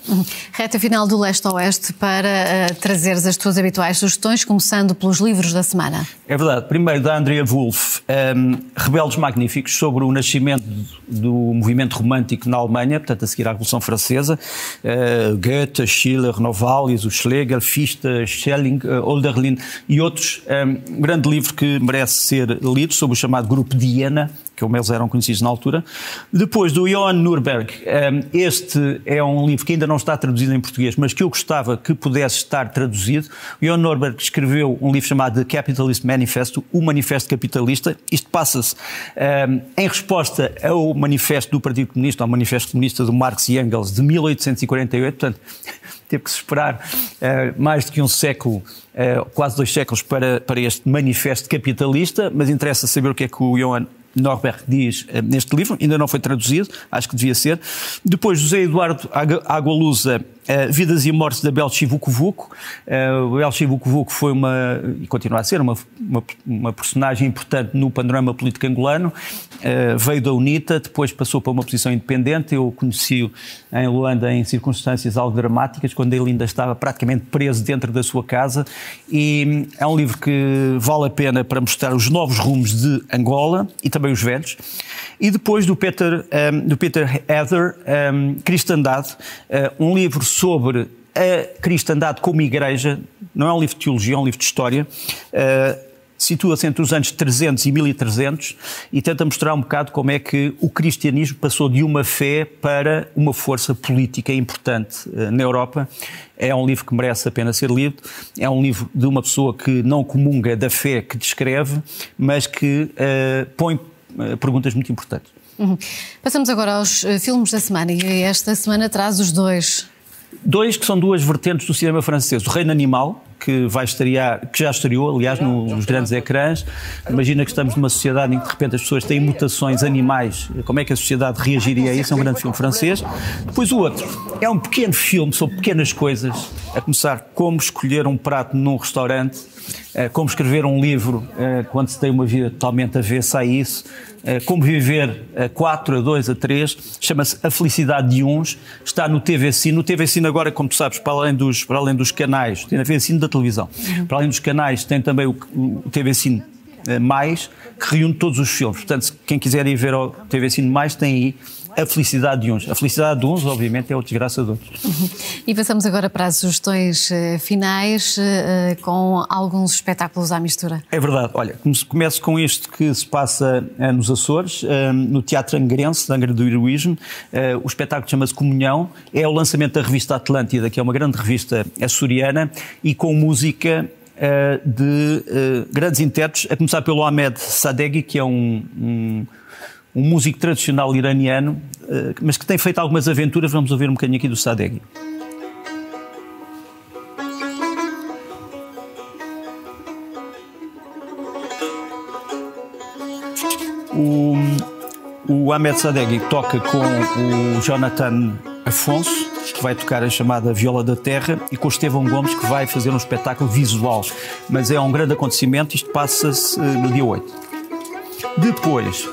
Reta final do leste a oeste para uh, trazeres as tuas habituais sugestões, começando pelos livros da semana. É verdade. Primeiro da Andrea Wolff, um, ehm, Rebeldes Magníficos, sobre o nascimento do movimento romântico na Alemanha, portanto a seguir à Revolução Francesa. Uh, Goethe, Schiller, Novalis, o Schlegel, Fichte, Schelling, uh, Olderlin e outros. Um, ehm, um grande livro que merece ser lido sobre o chamado Grupo Diana, que como eles eram conhecidos na altura. Depois do Johan Nurberg, ehm, este é um livro que ainda não está traduzido em português, mas que eu gostava que pudesse estar traduzido. O Johan Nurberg escreveu um livro chamado The Capitalist Manifesto, o Manifesto Capitalista. Isto passa-se ehm, em resposta ao manifesto do Partido Comunista, ao manifesto comunista do Marx e Engels de 1848, portanto, teve que se esperar uh, mais do que um século, uh, quase dois séculos, para, para este manifesto capitalista, mas interessa saber o que é que o Johan Norberg diz eh, neste livro, ainda não foi traduzido, acho que devia ser. Depois, José Eduardo Agualusa Uh, Vidas e Mortes da Belchi Vucu Vucu. Uh, Belchi Vucu foi uma, e continua a ser, uma, uma, uma personagem importante no panorama político angolano. Uh, veio da UNITA, depois passou para uma posição independente. Eu conheci-o em Luanda em circunstâncias algo dramáticas, quando ele ainda estava praticamente preso dentro da sua casa. E é um livro que vale a pena para mostrar os novos rumos de Angola e também os velhos. E depois do Peter, um, do Peter Heather, um, Cristandade, um livro sobre a cristandade como igreja, não é um livro de teologia, é um livro de história, uh, situa-se entre os anos 300 e 1300 e tenta mostrar um bocado como é que o cristianismo passou de uma fé para uma força política importante uh, na Europa. É um livro que merece a pena ser lido. É um livro de uma pessoa que não comunga da fé que descreve, mas que uh, põe perguntas muito importantes. Uhum. Passamos agora aos filmes da semana e esta semana traz os dois Dois que são duas vertentes do cinema francês. O Reino Animal, que vai estrear, que já estreou, aliás, nos grandes ecrãs. Imagina que estamos numa sociedade em que de repente as pessoas têm mutações animais. Como é que a sociedade reagiria a isso? É um grande filme francês. Depois o outro é um pequeno filme sobre pequenas coisas, a começar como escolher um prato num restaurante, como escrever um livro eh, quando se tem uma vida totalmente avessa a isso, eh, como viver a 4, a 2, a 3, chama-se A Felicidade de Uns, está no TV Cine. No Cine agora, como tu sabes, para além dos, para além dos canais, tem a TV Cine da televisão, para além dos canais tem também o, o Cine Mais, que reúne todos os filmes. Portanto, quem quiser ir ver ao TV Cine Mais, tem aí a felicidade de uns. A felicidade de uns, obviamente, é a desgraça de outros. Uhum. E passamos agora para as sugestões uh, finais, uh, com alguns espetáculos à mistura. É verdade. Olha, começo com isto que se passa uh, nos Açores, no Teatro Angrense, da Angra do Heroísmo. o espetáculo chama-se Comunhão. É o lançamento da revista Atlântida, que é uma grande revista açoriana, e com música de grandes intérpretes, a começar pelo Ahmed Sadeghi, que é um, um um músico tradicional iraniano, eh, mas que tem feito algumas aventuras. Vamos ouvir um bocadinho aqui do Sadeghi. O, o Ahmed Sadeghi toca com o Jonathan Afonso, que vai tocar a chamada Viola da Terra, e com o Estevão Gomes, que vai fazer um espetáculo visual. Mas é um grande acontecimento, isto passa-se eh, no dia 8. Depois,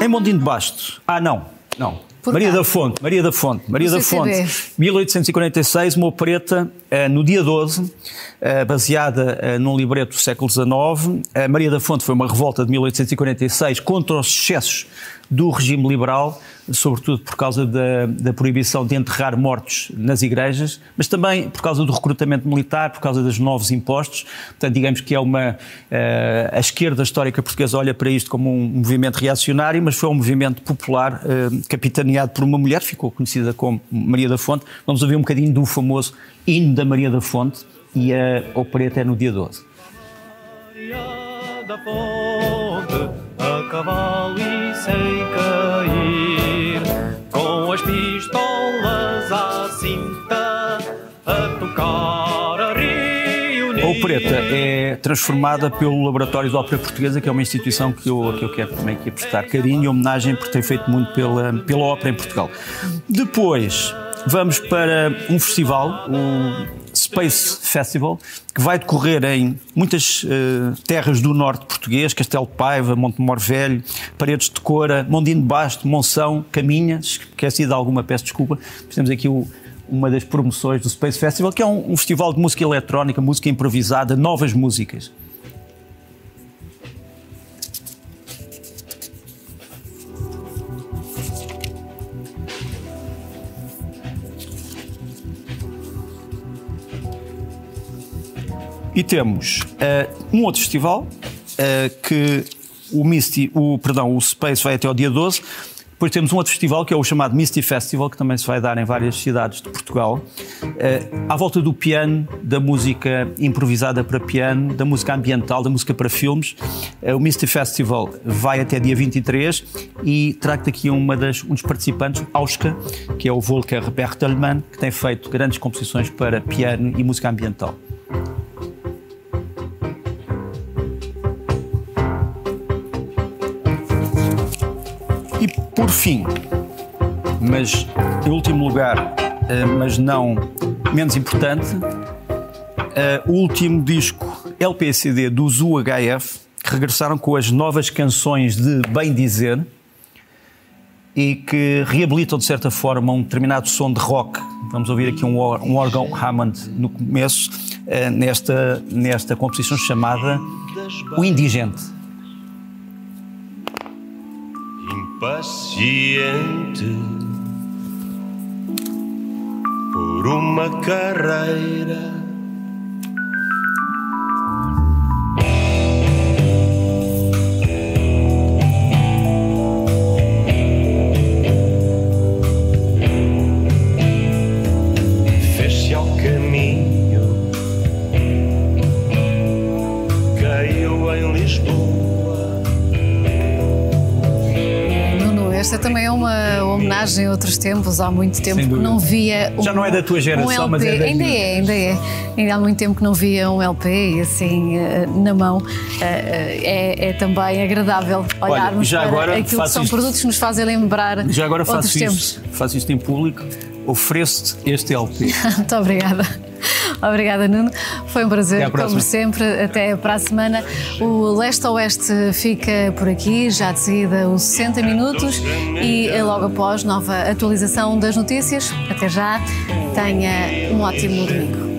em Mondinho de Basto. Ah, não, não. Por Maria cá. da Fonte, Maria da Fonte, Maria da Fonte, 1846, uma opereta no dia 12, uh, eh, baseada uh, num libreto do século XIX. Maria da Fonte foi uma revolta de 1846 contra os excessos do regime liberal, sobretudo por causa da, da, proibição de enterrar mortos nas igrejas, mas também por causa do recrutamento militar, por causa dos novos impostos. Portanto, digamos que é uma. Uh, a esquerda histórica portuguesa olha para isto como um movimento reacionário, mas foi um movimento popular, uh, capitaneado por uma mulher, ficou conhecida como Maria da Fonte. Vamos ouvir um bocadinho do famoso hino da Maria da Fonte e a opereta é no dia 12. Maria da Fonte, a cavalo e sem reunir. A opereta é transformada pelo Laboratório de Ópera Portuguesa, que é uma instituição que eu, que eu quero também aqui prestar carinho e homenagem, porque tem feito muito pela, pela ópera em Portugal. Depois, vamos para um festival, o Space Festival, que vai decorrer em muitas uh, terras do norte português, Castelo de Paiva, Montemor Velho, Paredes de Cora, Mondino Basto, Monção, Caminha, esqueci de alguma, peço desculpa, temos aqui o, uma das promoções do Space Festival, que é um, um festival de música eletrónica, música improvisada, novas músicas. E temos uh, um outro festival uh, que o Misty, o, perdão, o Space vai até ao dia 12. Depois temos um outro festival que é o chamado Misty Festival, que também se vai dar em várias cidades de Portugal, uh, à volta do piano, da música improvisada para piano, da música ambiental, da música para filmes. Uh, o Misty Festival vai até dia 23 e trago-te aqui uma das, um dos participantes, Auska, que é o Volker Bertelmann, que tem feito grandes composições para piano e música ambiental. Por fim, mas em último lugar, eh, mas não menos importante, eh, o último disco LPCD dos UHF, que regressaram com as novas canções de Bem Dizer e que reabilitam, de certa forma, um determinado som de rock. Vamos ouvir aqui um, um órgão Hammond no começo, eh, nesta, nesta composição chamada O Indigente. Paciente por uma carreira homenagem a outros tempos. Há muito tempo que não via. Um, Já não é da tua geração, um mas é da ainda minha. é, ainda é. Ainda há muito tempo que não via um LP assim eh, na mão. Eh, eh, é, é também agradável olharmos já para aquilo que são isto. produtos que nos fazem lembrar Já agora outros faço tempos. isto, faço isto em público, ofereço-te este LP. Muito obrigada. Obrigada, Nuno. Foi um prazer, como sempre. Até para a semana. O Leste Oeste fica por aqui, já de seguida os 60 minutos e logo após nova atualização das notícias. Até já. Tenha um ótimo domingo.